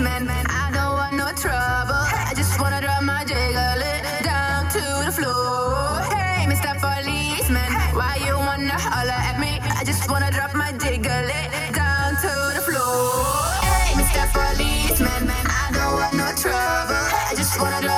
man. I don't want no trouble. I just wanna drop my jiggle it down to the floor. Hey, Mr. Policeman, why you wanna holler at me? I just wanna drop my jiggle it down to the floor. Hey, Mr. Policeman, I don't want no trouble. I just wanna drop